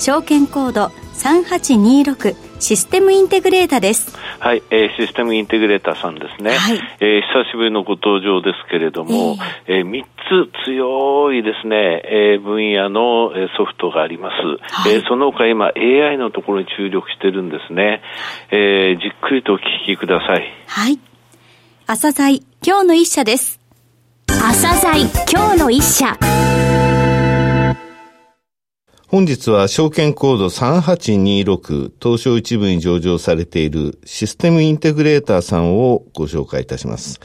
証券コード3826システムインテグレータです。はい、えー、システムインテグレーターさんですね、はい、えー、久しぶりのご登場ですけれども、えー、えー、3つ強いですね、えー、分野のソフトがあります、はい、えー、その他今 AI のところに注力してるんですね、えー、じっくりとお聞きください。はい。朝鮮今日の一社です。朝鮮今日の一社本日は証券コード3826東証一部に上場されているシステムインテグレーターさんをご紹介いたします。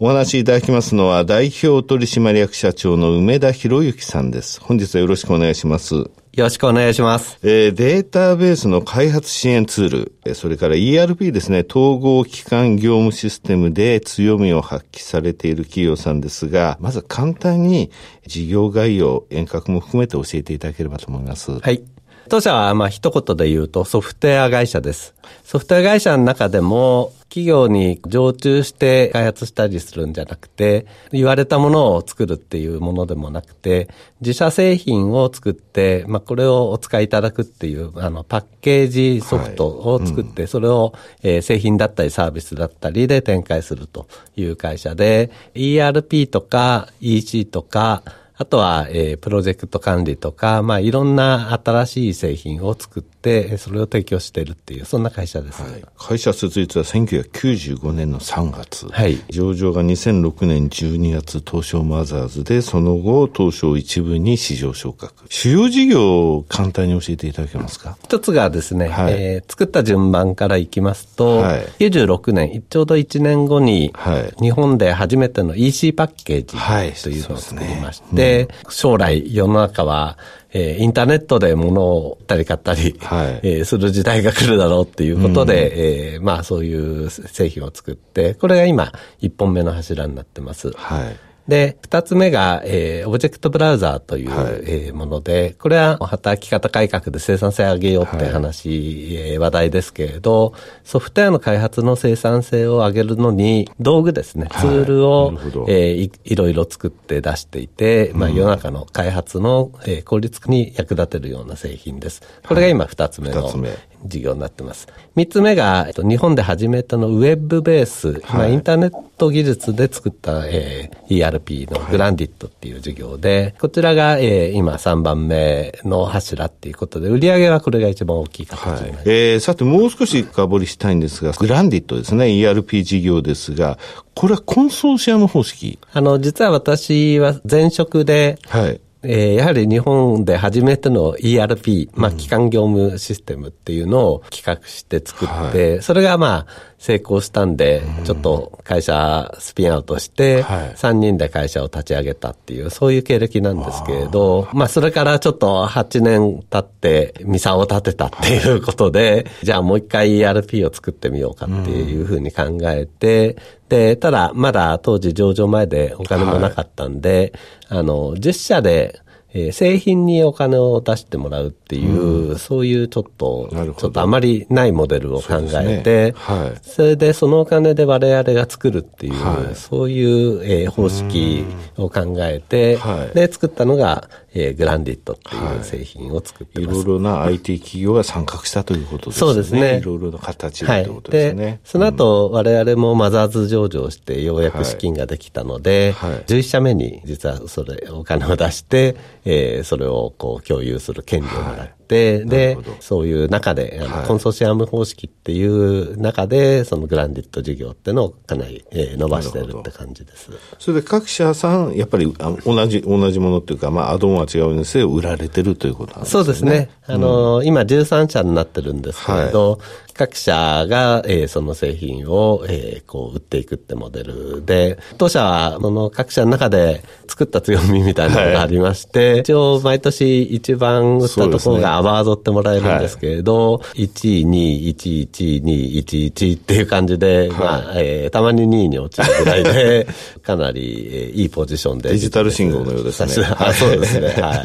お話しいただきますのは代表取締役社長の梅田博之さんです。本日はよろしくお願いします。よろしくお願いします。えー、データベースの開発支援ツール、えそれから ERP ですね、統合機関業務システムで強みを発揮されている企業さんですが、まず簡単に事業概要、遠隔も含めて教えていただければと思います。はい。当社は、まあ、一言で言うとソフトウェア会社です。ソフトウェア会社の中でも、企業に常駐して開発したりするんじゃなくて、言われたものを作るっていうものでもなくて、自社製品を作って、まあ、これをお使いいただくっていう、あの、パッケージソフトを作って、それを、えー、製品だったりサービスだったりで展開するという会社で、ERP とか EC とか、あとは、えー、プロジェクト管理とか、まあ、いろんな新しい製品を作って、それを提供しているっていう、そんな会社です。はい、会社設立は1995年の3月。はい。上場が2006年12月、東証マザーズで、その後、東証一部に市場昇格。主要事業を簡単に教えていただけますか？一つがですね、はい、えー、作った順番からいきますと、はい、96年、ちょうど1年後に、はい、日本で初めての EC パッケージというのを作りまして、で、将来世の中は、えー、インターネットで物を売ったり買ったり、はい、えー、する時代が来るだろうっていうことで、うん、えー、まあそういう製品を作って、これが今、一本目の柱になってます。はいで、二つ目が、えー、 Object Browser という、はい、えー、もので、これは働き方改革で生産性上げようって話、はい、えー、話題ですけれど、ソフトウェアの開発の生産性を上げるのに、道具ですね、ツールを、はい、えー、いいろいろ作って出していて、まあ世の中の開発の、えー、効率化に役立てるような製品です。これが今二つ目の、事業になってます。三つ目が、えっと、日本で初めてのウェブベース、はい、まあ、インターネット技術で作った、えー、ERP のグランディットっていう事業で、はい、こちらが、えー、今3番目の柱っていうことで、売上はこれが一番大きい形になります。はい、えー、さてもう少し深掘りしたいんですが、グランディットですね、ERP 事業ですが、これはコンソーシアム方式？あの、実は私は前職で、はい。えー、やはり日本で初めての ERP、まあ、基幹業務システムっていうのを企画して作って、はい、それがまあ、成功したんで、ちょっと会社スピンアウトして、3人で会社を立ち上げたっていう、そういう経歴なんですけれど、まあ、それからちょっと8年経って、ミサを立てたっていうことで、じゃあもう一回 ERP を作ってみようかっていうふうに考えて、で、ただ、まだ当時上場前でお金もなかったんで、はい、あの、10社で、えー、製品にお金を出してもらうっていう、うん、そういうちょっと、ちょっとあまりないモデルを考えて、そ、ね。はい、それでそのお金で我々が作るっていう、はい、そういう、えー、方式を考えて、で、作ったのが、えー、グランディットっていう製品を作ってます。はい、いろいろな IT 企業が参画したということですね。そうですね。いろいろな形でということですね。はい、で、その後、我々もマザーズ上場してようやく資金ができたので、はい、11社目に実はそれ、お金を出して、えー、それをこう共有する権利をもらっ、、で、そういう中で、あの、コンソーシアム方式っていう中で、そのグランディット事業っていうのをかなり、えー、伸ばしてるって感じです。それで各社さん、やっぱりあ同じ、同じものっていうか、まあ、アドオンは違うにせよ売られてるということなんですね。そうですね。あの、うん、今13社になってるんですけれど、はい各社が、えー、その製品を、えー、こう、売っていくってモデルで、当社は、その各社の中で作った強みみたいなのがありまして、はい、一応毎年一番売ったところがアワードってもらえるんですけれど、はい、1位、2位、1位、1位、2位、1位、1位っていう感じで、はい、まあ、えー、たまに2位に落ちるぐらいで、かなり、えー、いいポジションで。デジタル信号のようですね。あそうですね。はい。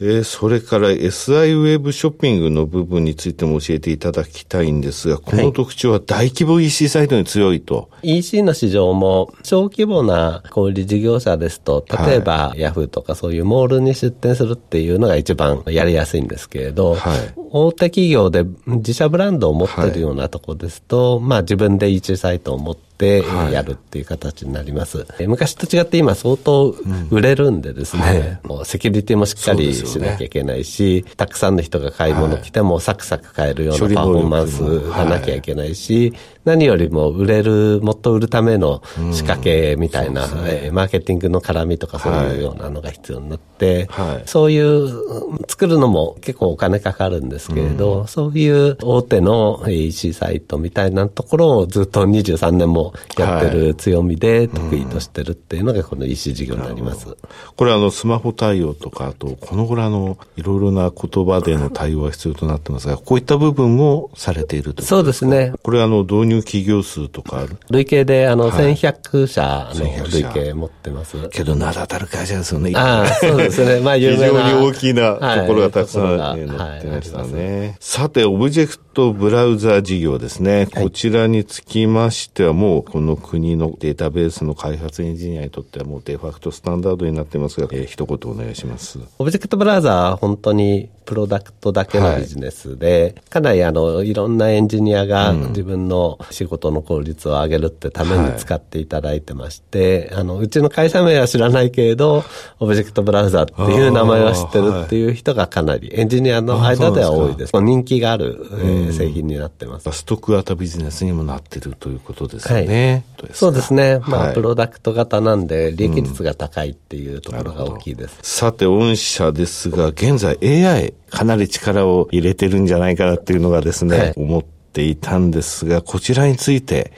えー、それから SI ウェブショッピングの部分についても教えていただきたいんですが、この特徴は大規模 EC サイトに強いと。EC の市場も小規模な小売事業者ですと、例えば、ヤフーとかそういうモールに出店するっていうのが一番やりやすいんですけれど、はい、大手企業で自社ブランドを持ってるようなところですと、はい、まあ自分で EC サイトを持ってってやるっていう形になります。はい、昔と違って今相当売れるんでですね、うんはい、もうセキュリティもしっかりしなきゃいけないし、ね、たくさんの人が買い物来てもサクサク買えるようなパフォーマンスがなきゃいけないし、何よりも売れる、もっと売るための仕掛けみたいな、うんね、マーケティングの絡みとかそういうようなのが必要になって、はい、そういう作るのも結構お金かかるんですけれど、うん、そういう大手の EC サイトみたいなところをずっと23年もやってる強みで得意としてるっていうのがこの EC 事業になります。これあのスマホ対応とか、あとこのぐらいのいろいろな言葉での対応が必要となってますが、こういった部分もされているとそうですね。これあの導入企業数とか累計であの、はい、1100社の累計持ってます。けど名だたる会社ですよね。ああ、そうですね。まあ有名な。非常に大きなところがたくさん、はい、載ってましたね、はい。さて、オブジェクトブラウザ事業ですね。こちらにつきましてはもうこの国のデータベースの開発エンジニアにとってはもうデファクトスタンダードになってますが、えー、一言お願いします。Object Browser 本当にプロダクトだけのビジネスで、はい、かなりあの、いろんなエンジニアが自分の仕事の効率を上げるってために使っていただいてまして、はい、あの、うちの会社名は知らないけれど、 Object Browser っていう名前は知ってるっていう人がかなり、エンジニアの間では多いです。です人気がある、えー、製品になってます。ストック型ビジネスにもなってるということですよね。はい、そうですね。まあ、プロダクト型なんで、利益率が高いっていうところが大きいです。うん、さて、御社ですが、現在 AI、かなり力を入れてるんじゃないかなっていうのがですね、はい、思っていたんですが、こちらについて、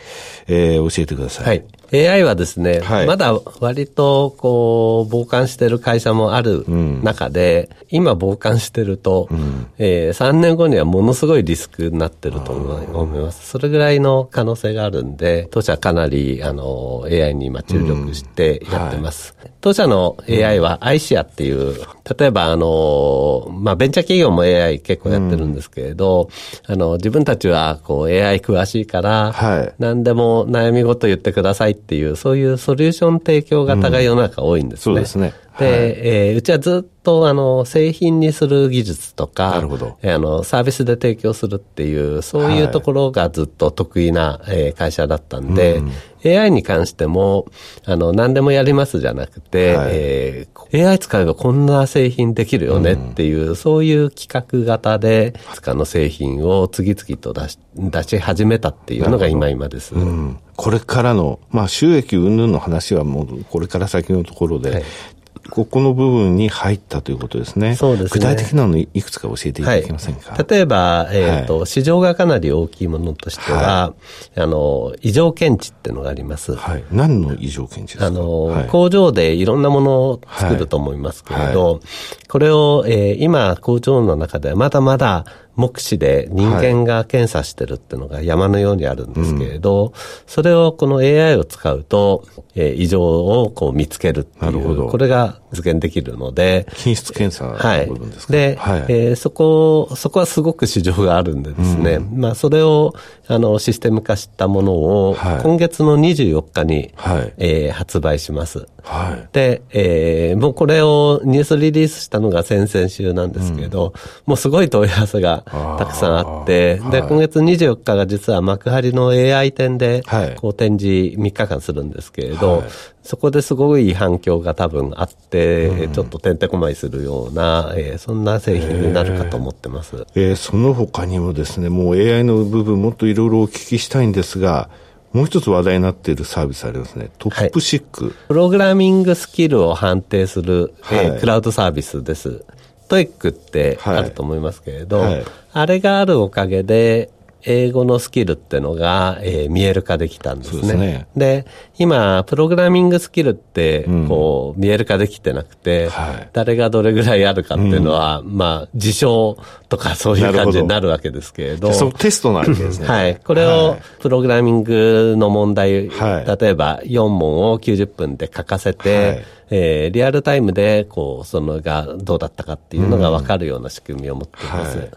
えー、教えてください。はい。AI はですね、はい、まだ割とこう、傍観してる会社もある中で、うん、今傍観してると、うん、えー、3年後にはものすごいリスクになってると思います。それぐらいの可能性があるんで、当社かなり、あの、AI に今注力してやってます。うんはい、当社の AI は iShare っていう、例えばあの、まあ、ベンチャー企業も AI 結構やってるんですけれど、あの、自分たちはこう AI 詳しいから、はい、何でも悩み事言ってくださいっていう、そういうソリューション提供型が世の中多いんですね。そうですね。で、はい、えー、うちはずっとあの製品にする技術とか、なるほど。あのサービスで提供するっていう、そういうところがずっと得意な、えー、会社だったんで、うん、AI に関しても、あの、何でもやりますじゃなくて、はい、えー、AI 使えばこんな製品できるよねっていう、うん、そういう企画型で、使の製品を次々と出し出し始めたっていうのが今今です。うん。これからの、まあ、収益云々の話はもう、これから先のところで、はい、ここの部分に入ったということですね。そうですね。具体的なのいくつか教えていただけませんか、はい、例えば、えっ、ー、と、はい、市場がかなり大きいものとしては、はい、あの、異常検知っていうのがあります。はい。何の異常検知ですか？あの、工場でいろんなものを作ると思いますけれど、これを、えー、今、工場の中ではまだまだ目視で人間が検査してるっていうのが山のようにあるんですけれど、はいうん、それをこの AI を使うと、えー、異常をこう見つけるっていう、これが実現できるので。品質検査の部分ですか、はい、で、はい、えー、そこ、そこはすごく市場があるんでですね、うん、まあそれをあのシステム化したものを、今月の24日に、はい、えー、発売します。はい、で、えー、もうこれをニュースリリースしたのが先々週なんですけど、うん、もうすごい問い合わせがたくさんあって、で、今月24日が実は幕張の AI 展で、こう展示3日間するんですけれど、はい、そこですごい反響が多分あって、うん、ちょっとてんてこまいするような、えー、そんな製品になるかと思ってます。えー、その他にもですね、もう AI の部分もっといろいろお聞きしたいんですが、もう一つ話題になっているサービスありますね。 TOPSIC、はい、プログラミングスキルを判定する、はい、えー、クラウドサービスです。トイックってあると思いますけれど、はい。はい、あれがあるおかげで、英語のスキルっていうのが、えー、見える化できたんですね。で、ね、今、プログラミングスキルって、こう、うん、見える化できてなくて、はい、誰がどれぐらいあるかっていうのは、うん、まあ、自称とかそういう感じになるわけですけれど。そのテストなわけですね。はい。これを、プログラミングの問題、はい、例えば4問を90分で書かせて、はいえー、リアルタイムで、こう、そのがどうだったかっていうのが分かるような仕組みを持っています。うんはい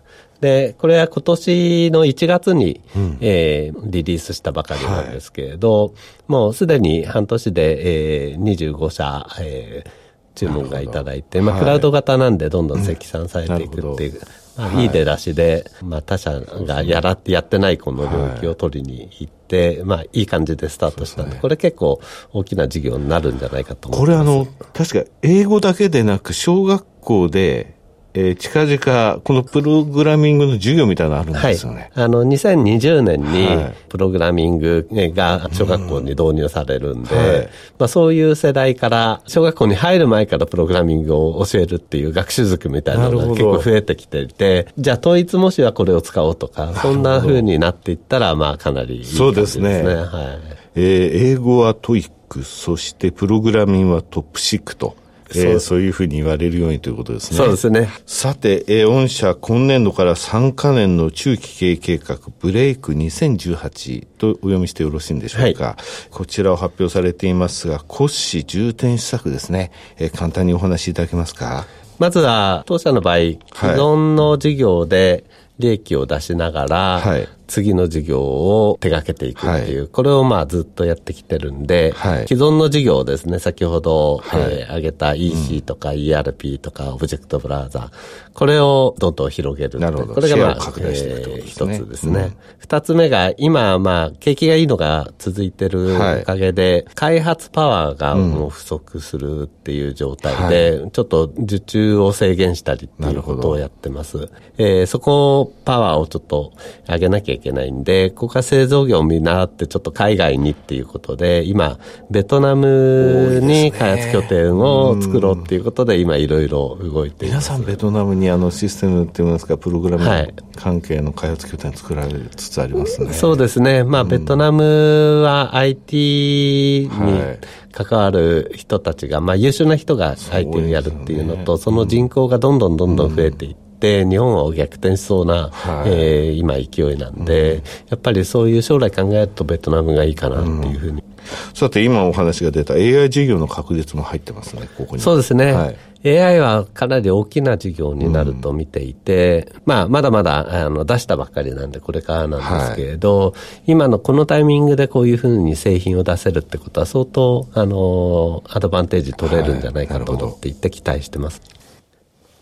で、これは今年の1月に、うん、えー、リリースしたばかりなんですけれど、はい、もうすでに半年で、えー、25社、えー、注文がいただいて、まあ、クラウド型なんでどんどん積算されていくっていう、まあ、いい出だしで、まあ、他社がやらってやってないこの領域を取りに行って、まあ、いい感じでスタートしたんで、これ結構大きな事業になるんじゃないかと思います。これあの、確か英語だけでなく、小学校で、えー、近々、このプログラミングの授業みたいなのあるんですよね。はい、あの、2020年に、プログラミングが小学校に導入されるんで、はい、まあそういう世代から、小学校に入る前からプログラミングを教えるっていう学習塾みたいなのが結構増えてきていて、じゃあ統一模試はこれを使おうとか、そんな風になっていったら、まあかなりいいですね。そうですね。はい。えー、英語は TOEIC、そしてプログラミングは TOPSIC と。えー、そういうふうに言われるようにということですね。そうですね。さて、えー、御社今年度から3か年の中期経営計画、ブレイク2018とお読みしてよろしいんでしょうか。はい、こちらを発表されていますが、骨子重点施策ですね。えー、簡単にお話しいただけますか？まずは、当社の場合、既存の事業で利益を出しながら、はい、次の事業を手掛けていくっていう、はい、これをまあずっとやってきてるんで、はい、既存の事業ですね、先ほど、はい、えー、挙げた EC とか ERP とかオブジェクトブラウザー、これをどんどん広げる。なるほど。これがまあ、えー、一つですね。二、うん、つ目が、今まあ、景気がいいのが続いてるおかげで、開発パワーがもう不足するっていう状態で、ちょっと受注を制限したりっていうことをやってます。えー、そこ、パワーをちょっと上げなきゃいけないんで、ここは製造業を見習ってちょっと海外にっていうことで、今、ベトナムに開発拠点を作ろうっていうことで、今いろいろ動いています。皆さんベトナムにあのシステムっていいますか、プログラム関係の開発拠点作られつつありますね。はい、そうですね。まあ、ベトナムは IT に、関わる人たちが、まあ優秀な人が IT をやるっていうのと、その人口がどんどんどんどん増えていって、って日本を逆転しそうな、はい、えー、今勢いなんで、うん、やっぱりそういう将来考えるとベトナムがいいかなっていうふうに、うん、さて今お話が出た AI 事業の確実も入ってますね、ここに。そうですね。はい。AI はかなり大きな事業になると見ていて、うん、まあ、まだまだあの出したばっかりなんでこれからなんですけれど、はい、今のこのタイミングでこういうふうに製品を出せるってことは相当、あの、アドバンテージ取れるんじゃないかと思っていて期待してます。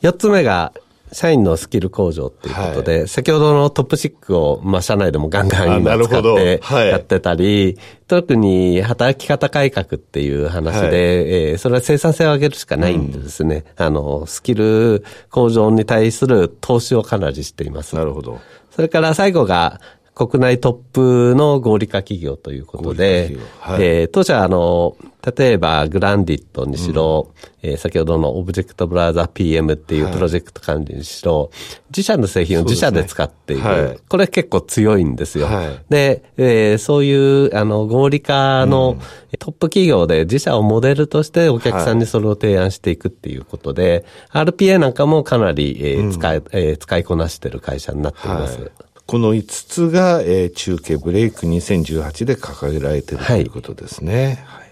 四つ目が社員のスキル向上っていうことで、はい、先ほどのトップシックを、まあ、社内でもガンガン今使ってやってたり、はい、特に働き方改革っていう話で、はい、えー、それは生産性を上げるしかないんでですね、うん、あの、スキル向上に対する投資をかなりしています。なるほど。それから最後が、国内トップの合理化企業ということで、はい、えー、当社あの、例えばグランディットにしろ、うん、えー、先ほどのオブジェクトブラウザ PM っていうプロジェクト管理にしろ、はい、自社の製品を自社で使っている。ねはい、これ結構強いんですよ。はい、で、えー、そういうあの合理化の、トップ企業で自社をモデルとしてお客さんにそれを提案していくっていうことで、RPA なんかもかなり、えー、使い、うん、えー、使いこなしている会社になっています。この5つが、えー、中継ブレイク2018で掲げられているということですね。はい、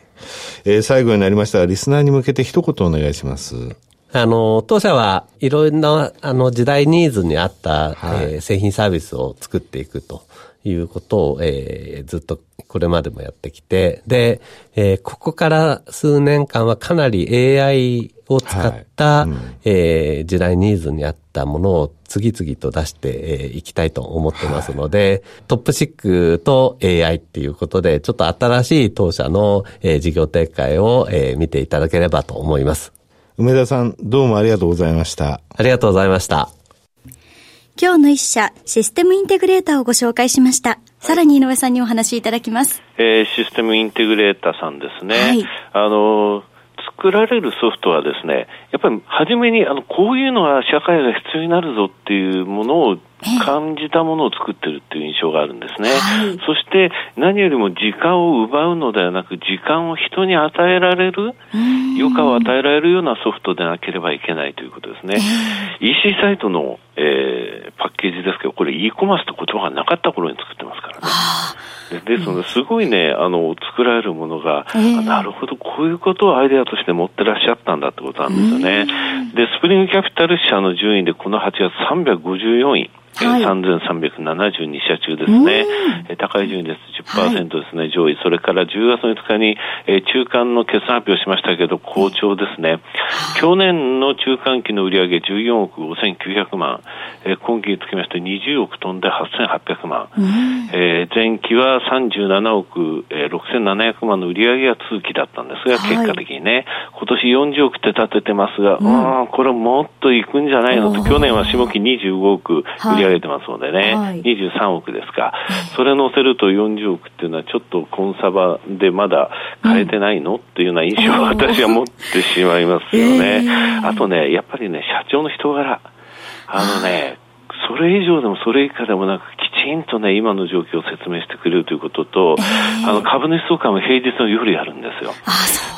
えー、最後になりましたが、リスナーに向けて一言お願いします。あの、当社はいろんな、あの、時代ニーズに合った、はい、えー、製品サービスを作っていくということを、えー、ずっとこれまでもやってきて、で、えー、ここから数年間はかなり AI を使った、はいうん、えー、時代ニーズに合ったものを次々と出してい、えー、きたいと思ってますので、はい、トップシックと AI っていうことで、ちょっと新しい当社の、えー、事業展開を、えー、見ていただければと思います。梅田さん、どうもありがとうございました。ありがとうございました。今日の一社、システムインテグレーターをご紹介しました。さらに井上さんにお話しいただきます。えー、システムインテグレーターさんですね。はい。あの、作られるソフトはですね、やっぱり初めにあのこういうのが社会が必要になるぞっていうものを感じたものを作ってるっていう印象があるんですね。はい、そして何よりも時間を奪うのではなく、時間を人に与えられる、余暇を与えられるようなソフトでなければいけないということですね。EC サイトの、えー、パッケージですけど、これ e コマースって言葉がなかった頃に作ってますからね。ですので、すごいね、あの、作られるものが、えー、なるほど、こういうことをアイデアとして持ってらっしゃったんだってことなんですよね。で、スプリングキャピタル社の順位でこの8月354位。はい、3372社中ですね、え高い順位です、10%ですね、はい、上位、それから10月の5日に、え中間の決算発表しましたけど、好調ですね、去年の中間期の売上14億5900万、え今期につきまして20億飛んで8800万、えー、前期は37億、え6700万の売上が通期だったんですが、結果的にね、今年40億って立ててますが、うん、これもっといくんじゃないのと、去年は下期25億売上げてますのでね、はい、23億ですか、それ乗せると40億っていうのはちょっとコンサバでまだ変えてないの、うん、っていうような印象を私は持ってしまいますよね。えー、あとね、やっぱりね、社長の人柄。あのね、それ以上でもそれ以下でもなく、きちんとね、今の状況を説明してくれるということと、えー、あの、株主総会も平日の夜やるんですよ。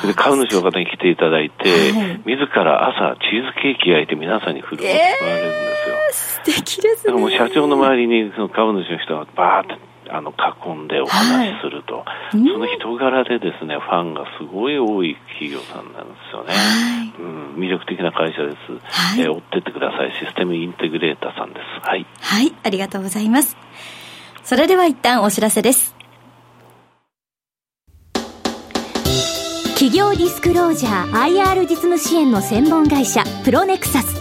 それで株主の方に来ていただいて、はい、自ら朝チーズケーキ焼いて皆さんに振る舞われるんですよ。えー、素敵ですね。もう社長の周りにその株主の人がバーってあの囲んでお話しすると、はい、その人柄でですねファンがすごい多い企業さんなんですよね、はい、うん、魅力的な会社です、はい、えー、追ってってください。システムインテグレーターさんです。はい、はい、ありがとうございます。それでは一旦お知らせです。企業ディスクロージャー IR 実務支援の専門会社プロネクサス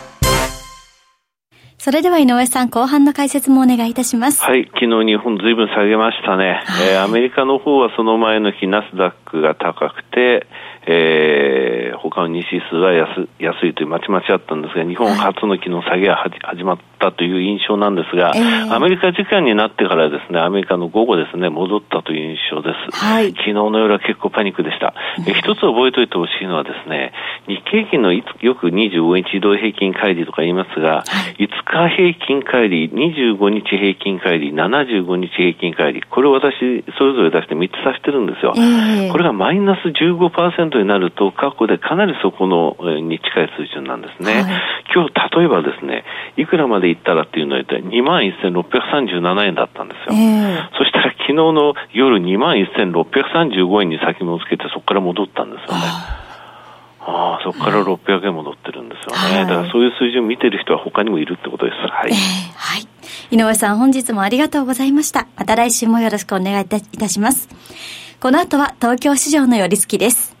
それでは井上さん、後半の解説もお願いいたします。はい、昨日日本ずいぶん下げましたね。はい、えー、アメリカの方はその前の日、ナスダックが高くて、えー、他の2指数は安安いというまちまちあったんですが、日本初の昨日下げが始まったという印象なんですが、えー、アメリカ時間になってからですね、アメリカの午後ですね、戻ったという印象です。はい、昨日の夜は結構パニックでした。え一つ覚えておいてほしいのはですね、日経平均のよく25日移動平均乖離とか言いますが、はい、5日平均乖離、25日平均乖離、75日平均乖離、これを私、それぞれ出して3つ指してるんですよ。えー、これがマイナス15%になると、過去でかなりそこのに近い水準なんですね。はい、今日、例えばですね、いくらまでいったらっていうのは2万1637円だったんですよ。えー、そしたら昨日の夜2万1635円に先物つけてそこから戻ったんですよね。ああ、そこから600円戻ってるんですよね、はい。だからそういう数字を見てる人は他にもいるってことです。はい。えー、はい。井上さん、本日もありがとうございました。また来週もよろしくお願いいたします。この後は東京市場の寄り付きです。